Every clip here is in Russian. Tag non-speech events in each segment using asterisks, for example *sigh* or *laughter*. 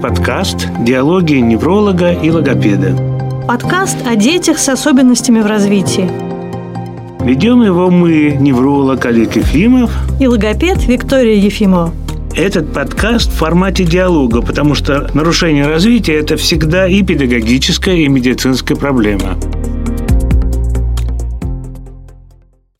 подкаст «Диалоги невролога и логопеда». Подкаст о детях с особенностями в развитии. Ведем его мы, невролог Олег Ефимов и логопед Виктория Ефимова. Этот подкаст в формате диалога, потому что нарушение развития – это всегда и педагогическая, и медицинская проблема.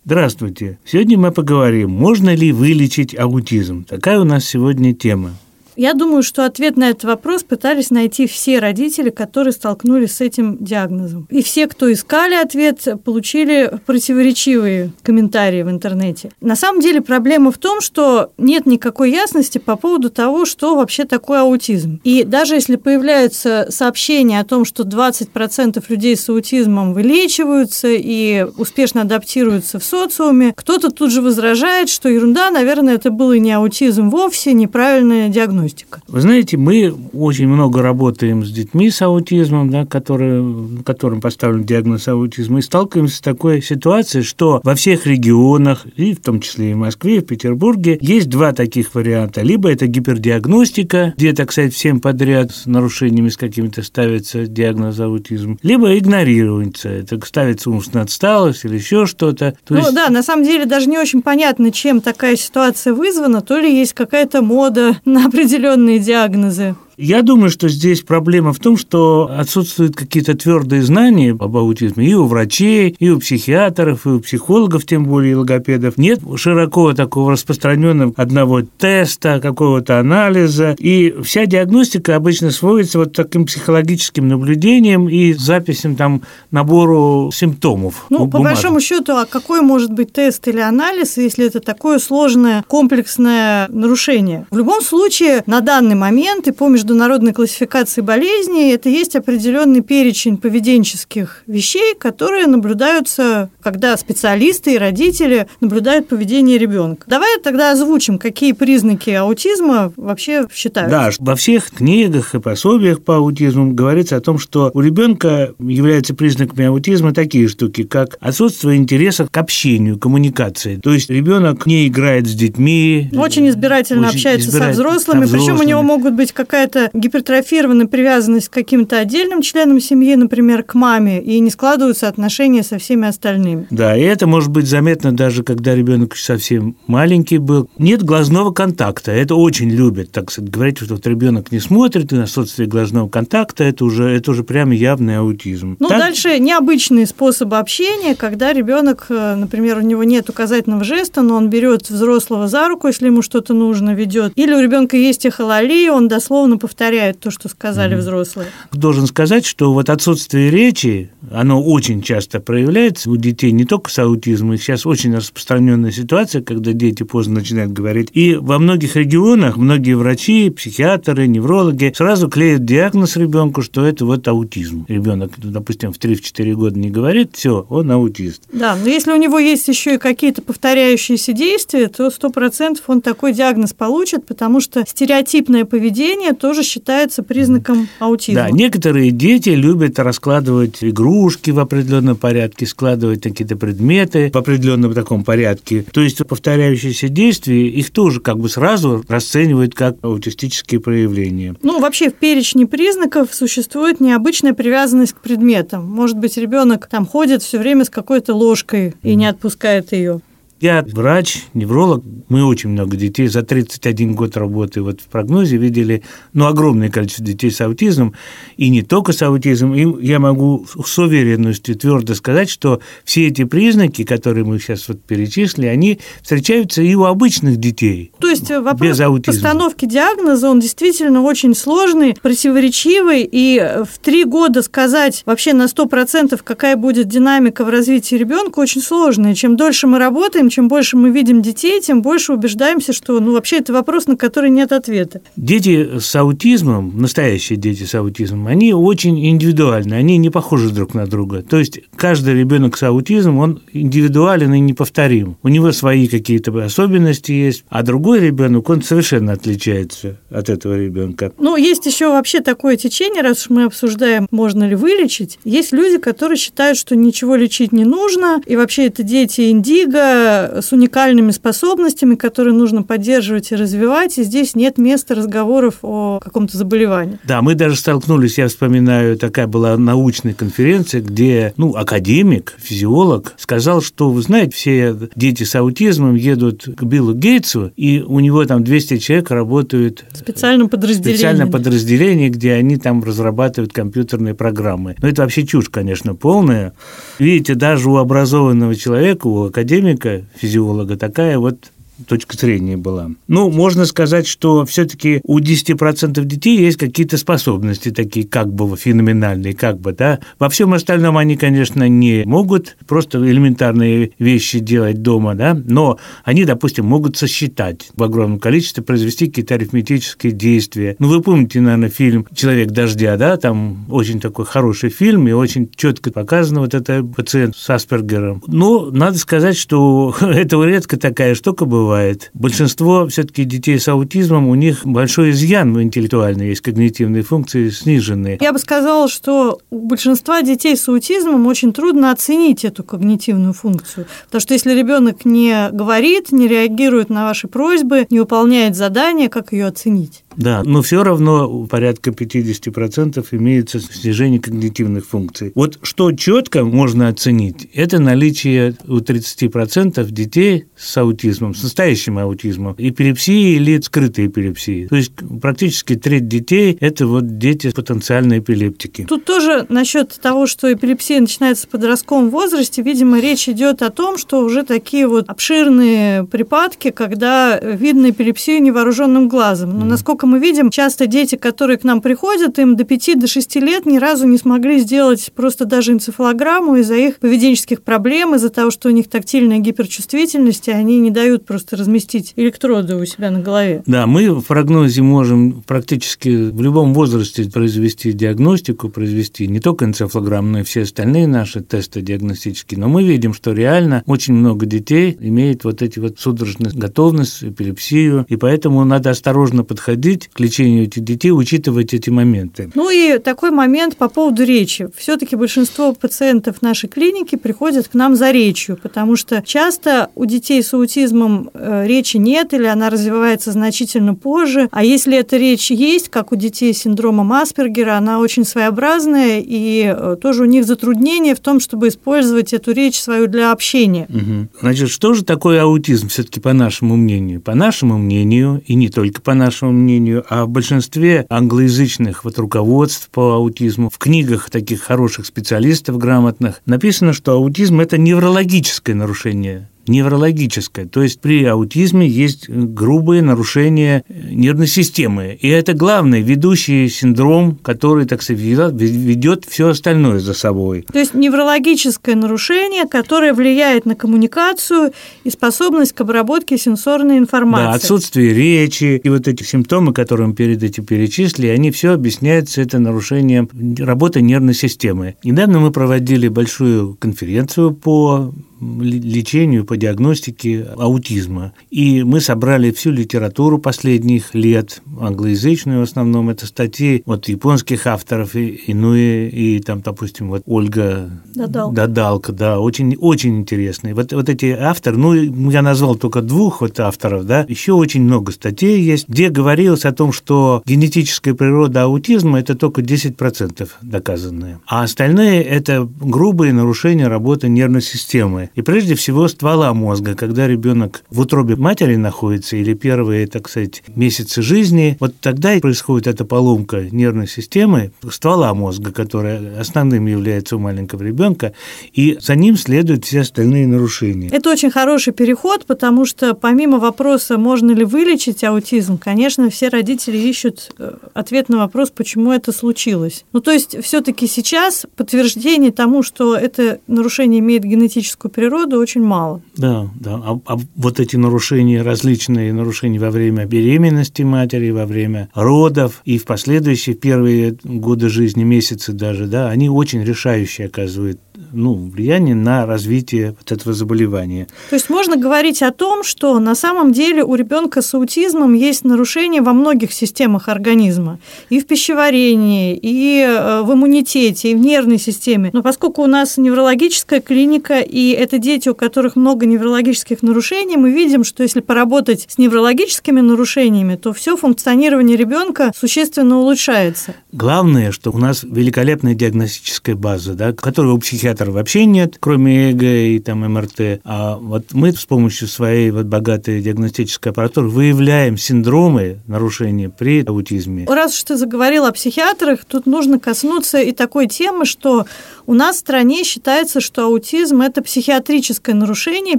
Здравствуйте! Сегодня мы поговорим, можно ли вылечить аутизм. Такая у нас сегодня тема. Я думаю, что ответ на этот вопрос пытались найти все родители, которые столкнулись с этим диагнозом. И все, кто искали ответ, получили противоречивые комментарии в интернете. На самом деле проблема в том, что нет никакой ясности по поводу того, что вообще такое аутизм. И даже если появляются сообщения о том, что 20% людей с аутизмом вылечиваются и успешно адаптируются в социуме, кто-то тут же возражает, что ерунда, наверное, это был и не аутизм вовсе, неправильная диагностика диагностика? Вы знаете, мы очень много работаем с детьми с аутизмом, да, которые, которым поставлен диагноз аутизма, и сталкиваемся с такой ситуацией, что во всех регионах, и в том числе и в Москве, и в Петербурге, есть два таких варианта. Либо это гипердиагностика, где, так сказать, всем подряд с нарушениями с какими-то ставится диагноз аутизм, либо игнорируется. Это ставится умственная отсталость или еще что-то. То ну есть... да, на самом деле даже не очень понятно, чем такая ситуация вызвана. То ли есть какая-то мода на определенные определенные диагнозы. Я думаю, что здесь проблема в том, что отсутствуют какие-то твердые знания об аутизме и у врачей, и у психиатров, и у психологов, тем более и логопедов. Нет широко такого распространенного одного теста, какого-то анализа. И вся диагностика обычно сводится вот таким психологическим наблюдением и записям там набору симптомов. Ну, по большому счету, а какой может быть тест или анализ, если это такое сложное комплексное нарушение? В любом случае, на данный момент и по международной классификации болезней это есть определенный перечень поведенческих вещей, которые наблюдаются, когда специалисты и родители наблюдают поведение ребенка. Давай тогда озвучим, какие признаки аутизма вообще считаются. Да, во всех книгах и пособиях по аутизму говорится о том, что у ребенка являются признаками аутизма такие штуки, как отсутствие интереса к общению, коммуникации. То есть ребенок не играет с детьми. Очень избирательно очень общается избирательно, со взрослыми, со взрослыми, причем у него могут быть какая-то гипертрофированная привязанность к каким-то отдельным членам семьи, например, к маме, и не складываются отношения со всеми остальными. Да, и это может быть заметно даже, когда ребенок совсем маленький был. Нет глазного контакта. Это очень любят, так сказать, говорить, что вот ребенок не смотрит, и на отсутствие глазного контакта это уже, это уже прямо явный аутизм. Ну, так? дальше необычные способы общения, когда ребенок, э, например, у него нет указательного жеста, но он берет взрослого за руку, если ему что-то нужно, ведет. Или у ребенка есть эхололия, он дословно повторяют то, что сказали mm взрослые. Должен сказать, что вот отсутствие речи, оно очень часто проявляется у детей не только с аутизмом, сейчас очень распространенная ситуация, когда дети поздно начинают говорить. И во многих регионах многие врачи, психиатры, неврологи сразу клеят диагноз ребенку, что это вот аутизм. Ребенок, допустим, в 3-4 года не говорит, все, он аутист. Да, но если у него есть еще и какие-то повторяющиеся действия, то 100% он такой диагноз получит, потому что стереотипное поведение тоже считается признаком аутизма. Да, некоторые дети любят раскладывать игрушки в определенном порядке, складывать какие-то предметы в определенном таком порядке. То есть повторяющиеся действия, их тоже как бы сразу расценивают как аутистические проявления. Ну, вообще в перечне признаков существует необычная привязанность к предметам. Может быть, ребенок там ходит все время с какой-то ложкой и не отпускает ее. Я врач, невролог, мы очень много детей, за 31 год работы вот в прогнозе видели ну, огромное количество детей с аутизмом, и не только с аутизмом, и я могу с уверенностью твердо сказать, что все эти признаки, которые мы сейчас вот перечислили, они встречаются и у обычных детей. То есть вопрос без аутизма. постановки диагноза, он действительно очень сложный, противоречивый, и в три года сказать вообще на 100% какая будет динамика в развитии ребенка очень сложно, и чем дольше мы работаем, чем больше мы видим детей, тем больше убеждаемся, что ну, вообще это вопрос, на который нет ответа. Дети с аутизмом, настоящие дети с аутизмом, они очень индивидуальны, они не похожи друг на друга. То есть каждый ребенок с аутизмом, он индивидуален и неповторим. У него свои какие-то особенности есть, а другой ребенок, он совершенно отличается от этого ребенка. Ну, есть еще вообще такое течение, раз уж мы обсуждаем, можно ли вылечить. Есть люди, которые считают, что ничего лечить не нужно, и вообще это дети индиго, с уникальными способностями, которые нужно поддерживать и развивать, и здесь нет места разговоров о каком-то заболевании. Да, мы даже столкнулись, я вспоминаю, такая была научная конференция, где ну, академик, физиолог сказал, что, вы знаете, все дети с аутизмом едут к Биллу Гейтсу, и у него там 200 человек работают в специальном подразделении. Специальном подразделении, где они там разрабатывают компьютерные программы. Но это вообще чушь, конечно, полная. Видите, даже у образованного человека, у академика, физиолога, такая вот точка зрения была. Ну, можно сказать, что все-таки у 10% детей есть какие-то способности такие как бы феноменальные, как бы, да. Во всем остальном они, конечно, не могут просто элементарные вещи делать дома, да, но они, допустим, могут сосчитать в огромном количестве, произвести какие-то арифметические действия. Ну, вы помните, наверное, фильм «Человек дождя», да, там очень такой хороший фильм, и очень четко показано вот это пациент с Аспергером. Но надо сказать, что *laughs* это редко такая штука бывает, бывает. Большинство все-таки детей с аутизмом, у них большой изъян интеллектуальный, есть когнитивные функции сниженные. Я бы сказала, что у большинства детей с аутизмом очень трудно оценить эту когнитивную функцию. Потому что если ребенок не говорит, не реагирует на ваши просьбы, не выполняет задания, как ее оценить? Да, но все равно порядка 50% имеется снижение когнитивных функций. Вот что четко можно оценить, это наличие у 30% детей с аутизмом, с настоящим аутизмом, эпилепсии или скрытой эпилепсии. То есть практически треть детей – это вот дети потенциальные эпилептики. Тут тоже насчет того, что эпилепсия начинается в подростковом возрасте, видимо, речь идет о том, что уже такие вот обширные припадки, когда видно эпилепсию невооруженным глазом. Но насколько мы видим, часто дети, которые к нам приходят, им до 5 до 6 лет ни разу не смогли сделать просто даже энцефалограмму из-за их поведенческих проблем, из-за того, что у них тактильная гиперчувствительность, и они не дают просто разместить электроды у себя на голове. Да, мы в прогнозе можем практически в любом возрасте произвести диагностику, произвести не только энцефалограмму, но и все остальные наши тесты диагностические. Но мы видим, что реально очень много детей имеет вот эти вот судорожные готовность, эпилепсию, и поэтому надо осторожно подходить подходить к лечению этих детей, учитывать эти моменты. Ну и такой момент по поводу речи. Все-таки большинство пациентов нашей клиники приходят к нам за речью, потому что часто у детей с аутизмом э, речи нет или она развивается значительно позже. А если эта речь есть, как у детей с синдромом Аспергера, она очень своеобразная, и э, тоже у них затруднение в том, чтобы использовать эту речь свою для общения. Угу. Значит, что же такое аутизм все-таки по нашему мнению? По нашему мнению, и не только по нашему мнению, сожалению, а в большинстве англоязычных вот руководств по аутизму, в книгах таких хороших специалистов грамотных, написано, что аутизм – это неврологическое нарушение неврологическое. То есть при аутизме есть грубые нарушения нервной системы. И это главный ведущий синдром, который, так сказать, ведет все остальное за собой. То есть неврологическое нарушение, которое влияет на коммуникацию и способность к обработке сенсорной информации. Да, отсутствие речи и вот эти симптомы, которые мы перед этим перечислили, они все объясняются это нарушением работы нервной системы. Недавно мы проводили большую конференцию по лечению, по диагностике аутизма. И мы собрали всю литературу последних лет, англоязычную в основном, это статьи от японских авторов, и Инуи, и там, допустим, вот Ольга Дадалка, Дадалка да, очень, очень интересные. Вот, вот эти авторы, ну, я назвал только двух вот авторов, да, еще очень много статей есть, где говорилось о том, что генетическая природа аутизма – это только 10% доказанные, а остальные – это грубые нарушения работы нервной системы. И прежде всего ствола мозга, когда ребенок в утробе матери находится или первые, так сказать, месяцы жизни, вот тогда и происходит эта поломка нервной системы, ствола мозга, которая основным является у маленького ребенка, и за ним следуют все остальные нарушения. Это очень хороший переход, потому что помимо вопроса, можно ли вылечить аутизм, конечно, все родители ищут э, ответ на вопрос, почему это случилось. Ну, то есть все-таки сейчас подтверждение тому, что это нарушение имеет генетическую природы очень мало. Да, да. А, а вот эти нарушения, различные нарушения во время беременности матери, во время родов и в последующие первые годы жизни, месяцы даже, да, они очень решающие оказывают ну, влияние на развитие вот этого заболевания. То есть можно говорить о том, что на самом деле у ребенка с аутизмом есть нарушения во многих системах организма. И в пищеварении, и э, в иммунитете, и в нервной системе. Но поскольку у нас неврологическая клиника, и это дети, у которых много неврологических нарушений, мы видим, что если поработать с неврологическими нарушениями, то все функционирование ребенка существенно улучшается. Главное, что у нас великолепная диагностическая база, да, которой у психиатра вообще нет, кроме ЭГ и там МРТ. А вот мы с помощью своей вот богатой диагностической аппаратуры выявляем синдромы нарушения при аутизме. Раз уж ты заговорил о психиатрах, тут нужно коснуться и такой темы, что у нас в стране считается, что аутизм – это психиатрическое нарушение.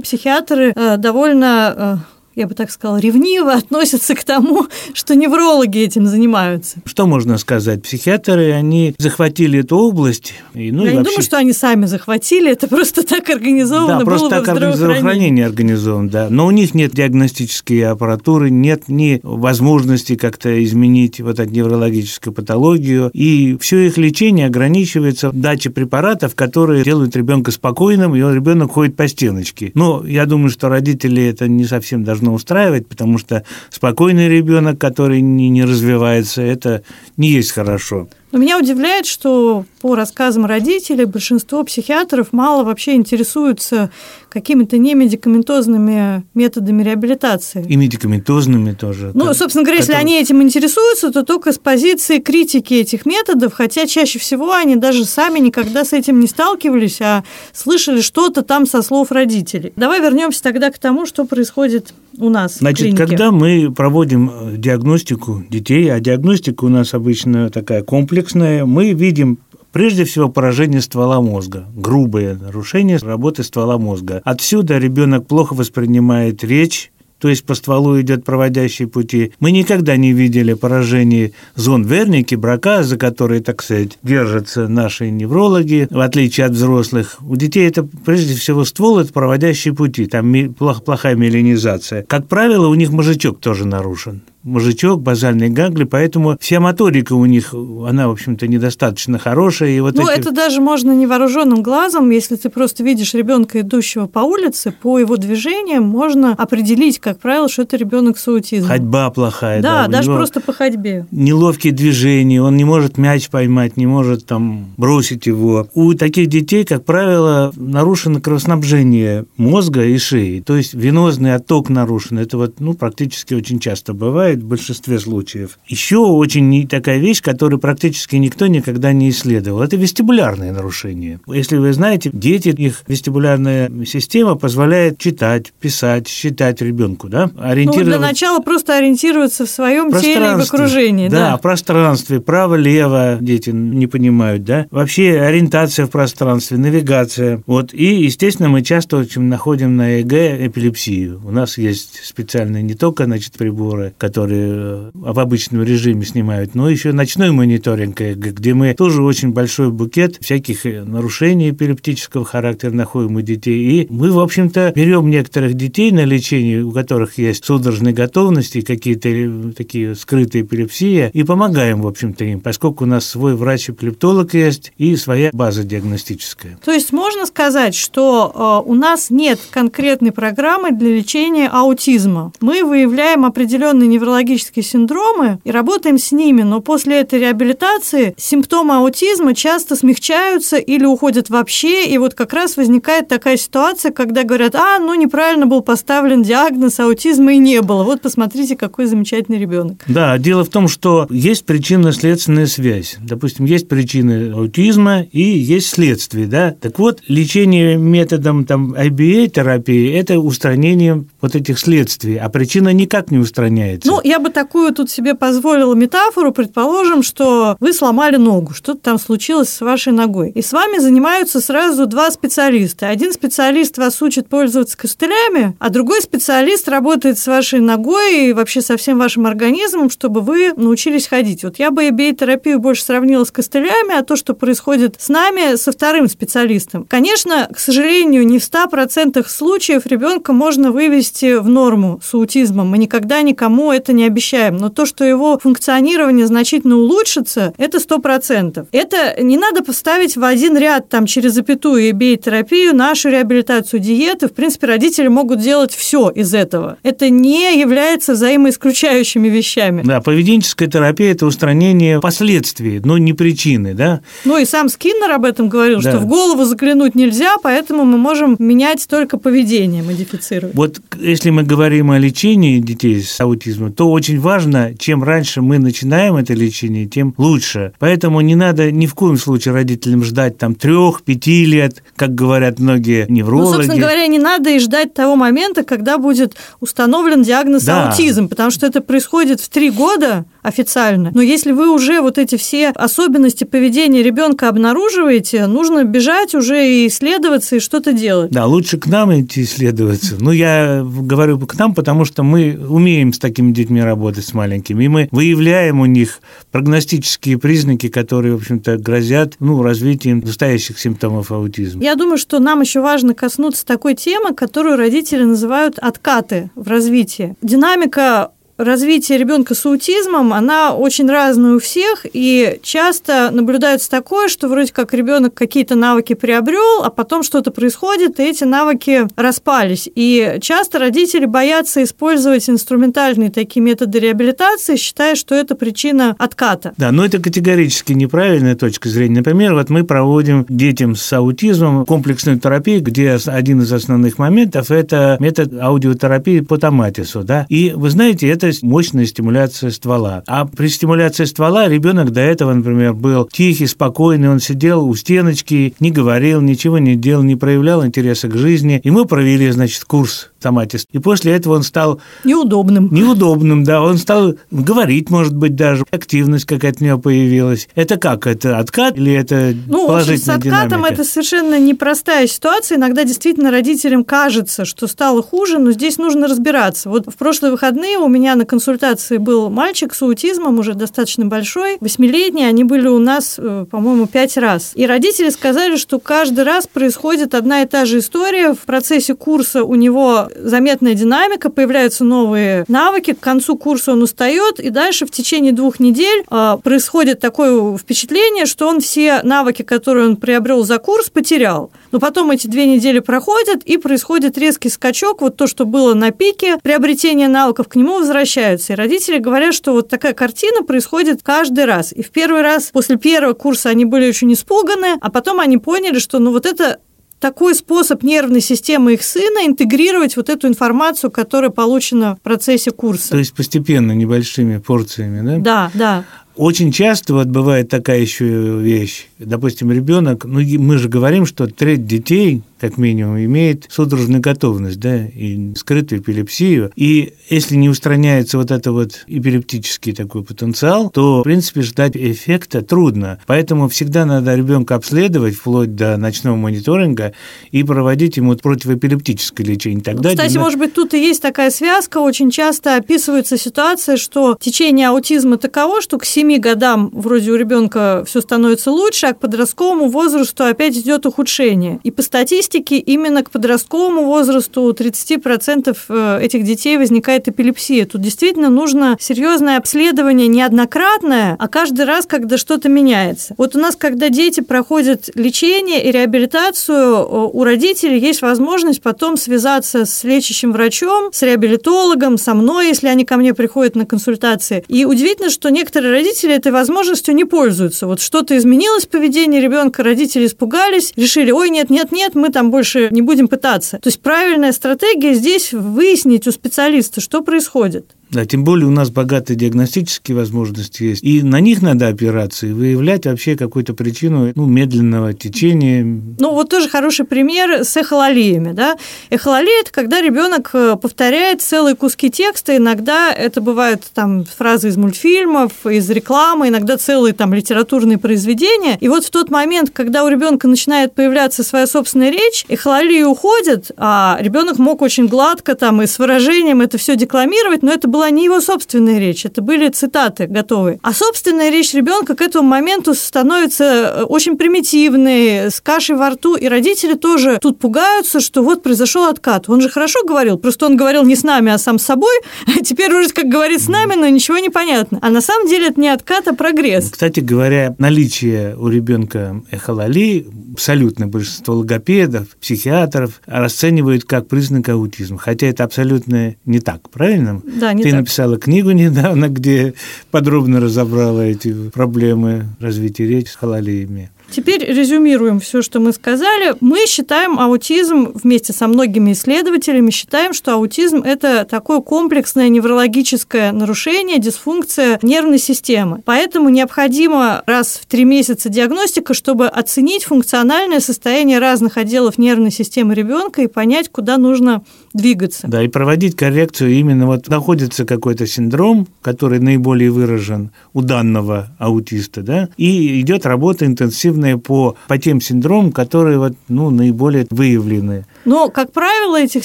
Психиатры э, довольно э, я бы так сказала, ревниво относятся к тому, что неврологи этим занимаются. Что можно сказать? Психиатры, они захватили эту область. И, ну, я и не вообще... думаю, что они сами захватили, это просто так организовано да, просто так здравоохранение организовано, да. Но у них нет диагностической аппаратуры, нет ни возможности как-то изменить вот эту неврологическую патологию, и все их лечение ограничивается дачей препаратов, которые делают ребенка спокойным, и ребенок ходит по стеночке. Но я думаю, что родители это не совсем должны должно устраивать, потому что спокойный ребенок, который не, не развивается, это не есть хорошо. Но меня удивляет, что по рассказам родителей большинство психиатров мало вообще интересуются какими-то немедикаментозными методами реабилитации. И медикаментозными тоже. Ну, собственно говоря, которые... если они этим интересуются, то только с позиции критики этих методов, хотя чаще всего они даже сами никогда с этим не сталкивались, а слышали что-то там со слов родителей. Давай вернемся тогда к тому, что происходит у нас Значит, в когда мы проводим э, диагностику детей, а диагностика у нас обычно такая комплексная, мы видим Прежде всего, поражение ствола мозга, грубое нарушение работы ствола мозга. Отсюда ребенок плохо воспринимает речь, то есть по стволу идет проводящие пути. Мы никогда не видели поражений зон Верники, Брака, за которые, так сказать, держатся наши неврологи, в отличие от взрослых. У детей это прежде всего ствол – это проводящие пути, там плохая меланизация. Как правило, у них мозжечок тоже нарушен мозжечок, базальные гангли, поэтому вся моторика у них, она, в общем-то, недостаточно хорошая. И вот ну, эти... это даже можно невооруженным глазом, если ты просто видишь ребенка, идущего по улице, по его движениям можно определить, как правило, что это ребенок с аутизмом. Ходьба плохая. Да, да даже просто по ходьбе. Неловкие движения, он не может мяч поймать, не может там бросить его. У таких детей, как правило, нарушено кровоснабжение мозга и шеи, то есть венозный отток нарушен. Это вот, ну, практически очень часто бывает бывает в большинстве случаев. Еще очень такая вещь, которую практически никто никогда не исследовал. Это вестибулярные нарушения. Если вы знаете, дети, их вестибулярная система позволяет читать, писать, считать ребенку, да? Ориентировать... Ну, для начала просто ориентироваться в своем теле и в окружении. Да, да. пространстве, право-лево дети не понимают, да? Вообще ориентация в пространстве, навигация. Вот. И, естественно, мы часто очень находим на ЭГ эпилепсию. У нас есть специальные не только, значит, приборы, которые которые э, в обычном режиме снимают, но еще ночной мониторинг, э, где мы тоже очень большой букет всяких э, нарушений эпилептического характера находим у детей. И мы, в общем-то, берем некоторых детей на лечение, у которых есть судорожные готовности, какие-то такие скрытые эпилепсии, и помогаем, в общем-то, им, поскольку у нас свой врач-эпилептолог есть и своя база диагностическая. То есть можно сказать, что у нас нет конкретной программы для лечения аутизма. Мы выявляем определенные неврологические неврологические синдромы и работаем с ними, но после этой реабилитации симптомы аутизма часто смягчаются или уходят вообще, и вот как раз возникает такая ситуация, когда говорят, а, ну неправильно был поставлен диагноз, аутизма и не было. Вот посмотрите, какой замечательный ребенок. Да, дело в том, что есть причинно-следственная связь. Допустим, есть причины аутизма и есть следствие, да. Так вот, лечение методом там IBA-терапии – это устранение вот этих следствий, а причина никак не устраняется. Ну, я бы такую тут себе позволила метафору. Предположим, что вы сломали ногу, что-то там случилось с вашей ногой. И с вами занимаются сразу два специалиста. Один специалист вас учит пользоваться костылями, а другой специалист работает с вашей ногой и вообще со всем вашим организмом, чтобы вы научились ходить. Вот я бы терапию больше сравнила с костылями, а то, что происходит с нами, со вторым специалистом. Конечно, к сожалению, не в 100% случаев ребенка можно вывести в норму с аутизмом. Мы никогда никому это это не обещаем, но то, что его функционирование значительно улучшится, это 100%. Это не надо поставить в один ряд там через запятую и биотерапию, нашу реабилитацию, диеты. В принципе, родители могут делать все из этого. Это не является взаимоисключающими вещами. Да, поведенческая терапия – это устранение последствий, но не причины, да? Ну и сам Скиннер об этом говорил, да. что в голову заглянуть нельзя, поэтому мы можем менять только поведение, модифицировать. Вот если мы говорим о лечении детей с аутизмом, то очень важно, чем раньше мы начинаем это лечение, тем лучше. Поэтому не надо ни в коем случае родителям ждать там трех-пяти лет, как говорят многие неврологи. Ну, собственно говоря, не надо и ждать того момента, когда будет установлен диагноз да. аутизм, потому что это происходит в три года, официально. Но если вы уже вот эти все особенности поведения ребенка обнаруживаете, нужно бежать уже и исследоваться и что-то делать. Да, лучше к нам идти исследоваться. Ну, я говорю к нам, потому что мы умеем с такими детьми работать, с маленькими, и мы выявляем у них прогностические признаки, которые, в общем-то, грозят ну, развитием настоящих симптомов аутизма. Я думаю, что нам еще важно коснуться такой темы, которую родители называют откаты в развитии. Динамика развитие ребенка с аутизмом, она очень разная у всех, и часто наблюдается такое, что вроде как ребенок какие-то навыки приобрел, а потом что-то происходит, и эти навыки распались. И часто родители боятся использовать инструментальные такие методы реабилитации, считая, что это причина отката. Да, но это категорически неправильная точка зрения. Например, вот мы проводим детям с аутизмом комплексную терапию, где один из основных моментов – это метод аудиотерапии по томатису. Да? И вы знаете, это мощная стимуляция ствола. А при стимуляции ствола ребенок до этого, например, был тихий, спокойный, он сидел у стеночки, не говорил, ничего не делал, не проявлял интереса к жизни. И мы провели, значит, курс томатист. И после этого он стал... Неудобным. Неудобным, да. Он стал говорить, может быть, даже. Активность какая-то у него появилась. Это как? Это откат или это ну, положительная с откатом динамика? это совершенно непростая ситуация. Иногда действительно родителям кажется, что стало хуже, но здесь нужно разбираться. Вот в прошлые выходные у меня на консультации был мальчик с аутизмом, уже достаточно большой, восьмилетний. Они были у нас, э, по-моему, пять раз. И родители сказали, что каждый раз происходит одна и та же история. В процессе курса у него заметная динамика, появляются новые навыки, к концу курса он устает, и дальше в течение двух недель э, происходит такое впечатление, что он все навыки, которые он приобрел за курс, потерял. Но потом эти две недели проходят, и происходит резкий скачок, вот то, что было на пике приобретения навыков, к нему возвращаются. И родители говорят, что вот такая картина происходит каждый раз. И в первый раз после первого курса они были очень испуганы, а потом они поняли, что ну вот это такой способ нервной системы их сына интегрировать вот эту информацию, которая получена в процессе курса. То есть постепенно, небольшими порциями, да? Да, да. Очень часто вот бывает такая еще вещь. Допустим, ребенок, ну мы же говорим, что треть детей как минимум, имеет судорожную готовность, да, и скрытую эпилепсию. И если не устраняется вот это вот эпилептический такой потенциал, то, в принципе, ждать эффекта трудно. Поэтому всегда надо ребенка обследовать вплоть до ночного мониторинга и проводить ему противоэпилептическое лечение. Тогда Кстати, дина... может быть, тут и есть такая связка. Очень часто описывается ситуация, что течение аутизма таково, что к 7 годам вроде у ребенка все становится лучше, а к подростковому возрасту опять идет ухудшение. И по статистике именно к подростковому возрасту у 30% э, этих детей возникает эпилепсия. Тут действительно нужно серьезное обследование неоднократное, а каждый раз, когда что-то меняется. Вот у нас, когда дети проходят лечение и реабилитацию, э, у родителей есть возможность потом связаться с лечащим врачом, с реабилитологом, со мной, если они ко мне приходят на консультации. И удивительно, что некоторые родители этой возможностью не пользуются. Вот что-то изменилось в поведении ребенка, родители испугались, решили, ой, нет, нет, нет, мы там больше не будем пытаться. То есть правильная стратегия здесь выяснить у специалиста, что происходит. Да, тем более у нас богатые диагностические возможности есть. И на них надо опираться и выявлять вообще какую-то причину ну, медленного течения. Ну, вот тоже хороший пример с эхололиями. Да? Эхололия – это когда ребенок э, повторяет целые куски текста. Иногда это бывают там фразы из мультфильмов, из реклама, иногда целые там литературные произведения. И вот в тот момент, когда у ребенка начинает появляться своя собственная речь, эхололия уходит, а ребенок мог очень гладко там и с выражением это все декламировать, но это была не его собственная речь, это были цитаты готовые. А собственная речь ребенка к этому моменту становится э, очень примитивной, с кашей во рту, и родители тоже тут пугаются, что вот произошел откат. Он же хорошо говорил, просто он говорил не с нами, а сам с собой, *laughs* а теперь уже как говорит с нами, но ничего не понятно. А на самом деле это не откат, а прогресс. Кстати говоря, наличие у ребенка эхололии абсолютно большинство логопедов, психиатров расценивают как признак аутизма, хотя это абсолютно не так, правильно? Да, не Ты так. написала книгу *laughs* недавно, где подробно разобрала эти проблемы развития речи с хололиями. Теперь резюмируем все, что мы сказали. Мы считаем аутизм вместе со многими исследователями, считаем, что аутизм – это такое комплексное неврологическое нарушение, дисфункция нервной системы. Поэтому необходимо раз в три месяца диагностика, чтобы оценить функциональное состояние разных отделов нервной системы ребенка и понять, куда нужно двигаться. Да, и проводить коррекцию именно вот находится какой-то синдром, который наиболее выражен у данного аутиста, да, и идет работа интенсивная по, по тем синдромам, которые вот, ну, наиболее выявлены. Но, как правило, этих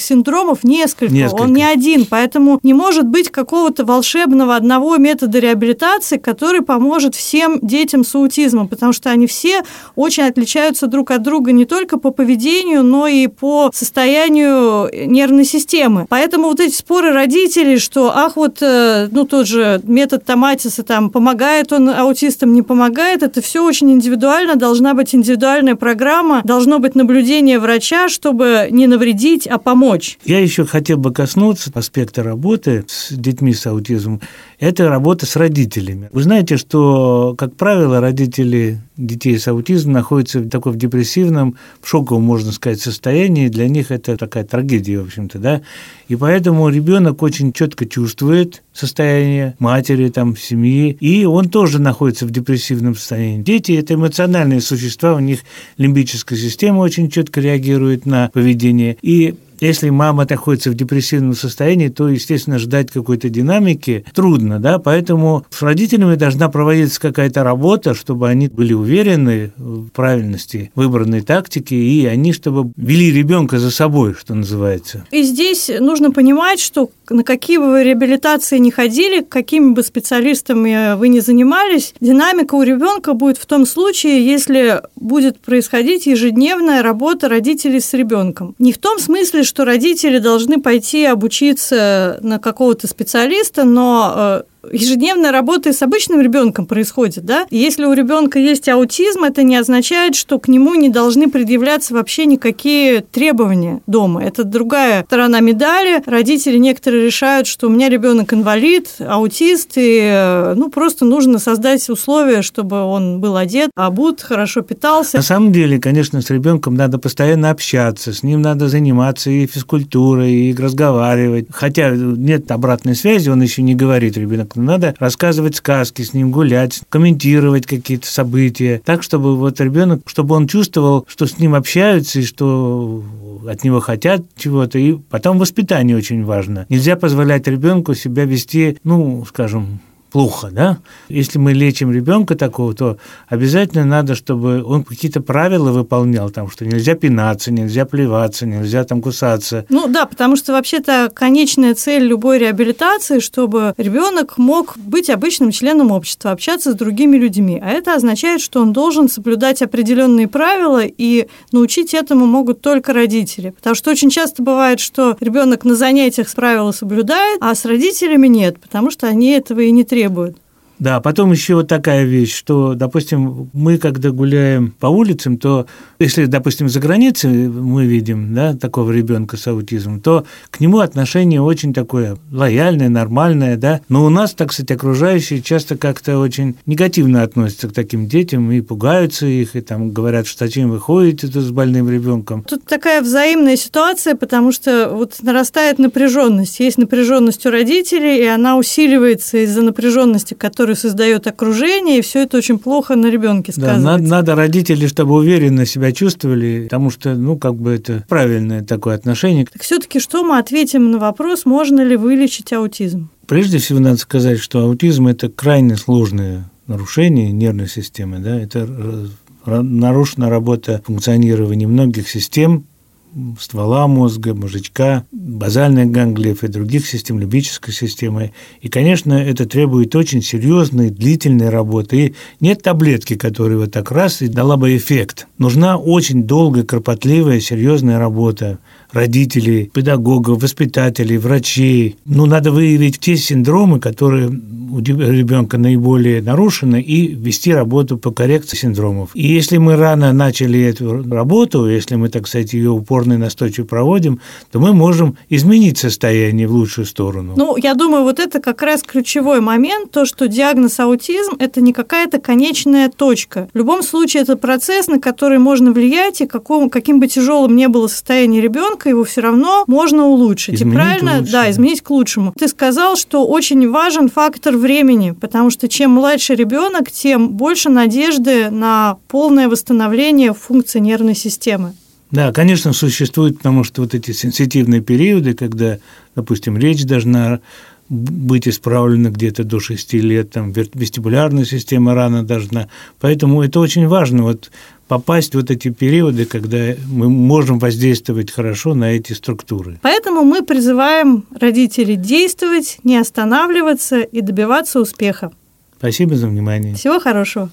синдромов несколько. Несколько. Он не один, поэтому не может быть какого-то волшебного одного метода реабилитации, который поможет всем детям с аутизмом, потому что они все очень отличаются друг от друга не только по поведению, но и по состоянию нервной системы. Поэтому вот эти споры родителей, что, ах, вот, э, ну, тот же метод Томатиса, там, помогает он аутистам, не помогает, это все очень индивидуально, должна быть индивидуальная программа, должно быть наблюдение врача, чтобы не навредить, а помочь. Я еще хотел бы коснуться аспекта работы с детьми с аутизмом. Это работа с родителями. Вы знаете, что, как правило, родители детей с аутизмом находятся в таком депрессивном, в шоковом, можно сказать, состоянии. Для них это такая трагедия, в общем-то, да. И поэтому ребенок очень четко чувствует состояние матери, там, семьи, и он тоже находится в депрессивном состоянии. Дети – это эмоциональные существа, у них лимбическая система очень четко реагирует на поведение. И если мама находится в депрессивном состоянии, то, естественно, ждать какой-то динамики трудно, да, поэтому с родителями должна проводиться какая-то работа, чтобы они были уверены в правильности выбранной тактики, и они, чтобы вели ребенка за собой, что называется. И здесь нужно понимать, что на какие бы вы реабилитации не ходили, какими бы специалистами вы не занимались, динамика у ребенка будет в том случае, если будет происходить ежедневная работа родителей с ребенком. Не в том смысле, что родители должны пойти обучиться на какого-то специалиста, но ежедневная работа с обычным ребенком происходит, да? Если у ребенка есть аутизм, это не означает, что к нему не должны предъявляться вообще никакие требования дома. Это другая сторона медали. Родители некоторые решают, что у меня ребенок инвалид, аутист, и ну просто нужно создать условия, чтобы он был одет, обут, хорошо питался. На самом деле, конечно, с ребенком надо постоянно общаться, с ним надо заниматься и физкультурой, и разговаривать. Хотя нет обратной связи, он еще не говорит ребенок надо рассказывать сказки с ним, гулять, комментировать какие-то события, так, чтобы вот ребенок, чтобы он чувствовал, что с ним общаются и что от него хотят чего-то. И потом воспитание очень важно. Нельзя позволять ребенку себя вести, ну, скажем, плохо, да? Если мы лечим ребенка такого, то обязательно надо, чтобы он какие-то правила выполнял, там, что нельзя пинаться, нельзя плеваться, нельзя там кусаться. Ну да, потому что вообще-то конечная цель любой реабилитации, чтобы ребенок мог быть обычным членом общества, общаться с другими людьми. А это означает, что он должен соблюдать определенные правила, и научить этому могут только родители. Потому что очень часто бывает, что ребенок на занятиях правила соблюдает, а с родителями нет, потому что они этого и не требуют требует. Да, потом еще вот такая вещь, что, допустим, мы, когда гуляем по улицам, то если, допустим, за границей мы видим да, такого ребенка с аутизмом, то к нему отношение очень такое лояльное, нормальное, да. Но у нас, так сказать, окружающие часто как-то очень негативно относятся к таким детям и пугаются их, и там говорят, что зачем вы ходите с больным ребенком. Тут такая взаимная ситуация, потому что вот нарастает напряженность. Есть напряженность у родителей, и она усиливается из-за напряженности, которая который создает окружение, и все это очень плохо на ребенке сказывается. Да, надо, надо родители, чтобы уверенно себя чувствовали, потому что, ну, как бы это правильное такое отношение. Так все-таки что мы ответим на вопрос, можно ли вылечить аутизм? Прежде всего надо сказать, что аутизм – это крайне сложное нарушение нервной системы. Да? Это нарушена работа функционирования многих систем, ствола мозга, мозжечка, базальных ганглиев и других систем, лимбической системы. И, конечно, это требует очень серьезной, длительной работы. И нет таблетки, которая вот так раз и дала бы эффект. Нужна очень долгая, кропотливая, серьезная работа родителей, педагогов, воспитателей, врачей. Ну, надо выявить те синдромы, которые у ребенка наиболее нарушены, и вести работу по коррекции синдромов. И если мы рано начали эту работу, если мы, так сказать, ее упорно и настойчиво проводим, то мы можем изменить состояние в лучшую сторону. Ну, я думаю, вот это как раз ключевой момент, то, что диагноз аутизм – это не какая-то конечная точка. В любом случае, это процесс, на который можно влиять, и каком, каким бы тяжелым ни было состояние ребенка, его все равно можно улучшить. Изменить и правильно, лучше, да, да. изменить к лучшему. Ты сказал, что очень важен фактор времени, потому что чем младше ребенок, тем больше надежды на полное восстановление функций нервной системы. Да, конечно, существует, потому что вот эти сенситивные периоды, когда, допустим, речь должна быть исправлена где-то до 6 лет, там вестибулярная система рано должна. Поэтому это очень важно вот попасть в вот эти периоды, когда мы можем воздействовать хорошо на эти структуры. Поэтому мы призываем родителей действовать, не останавливаться и добиваться успеха. Спасибо за внимание. Всего хорошего.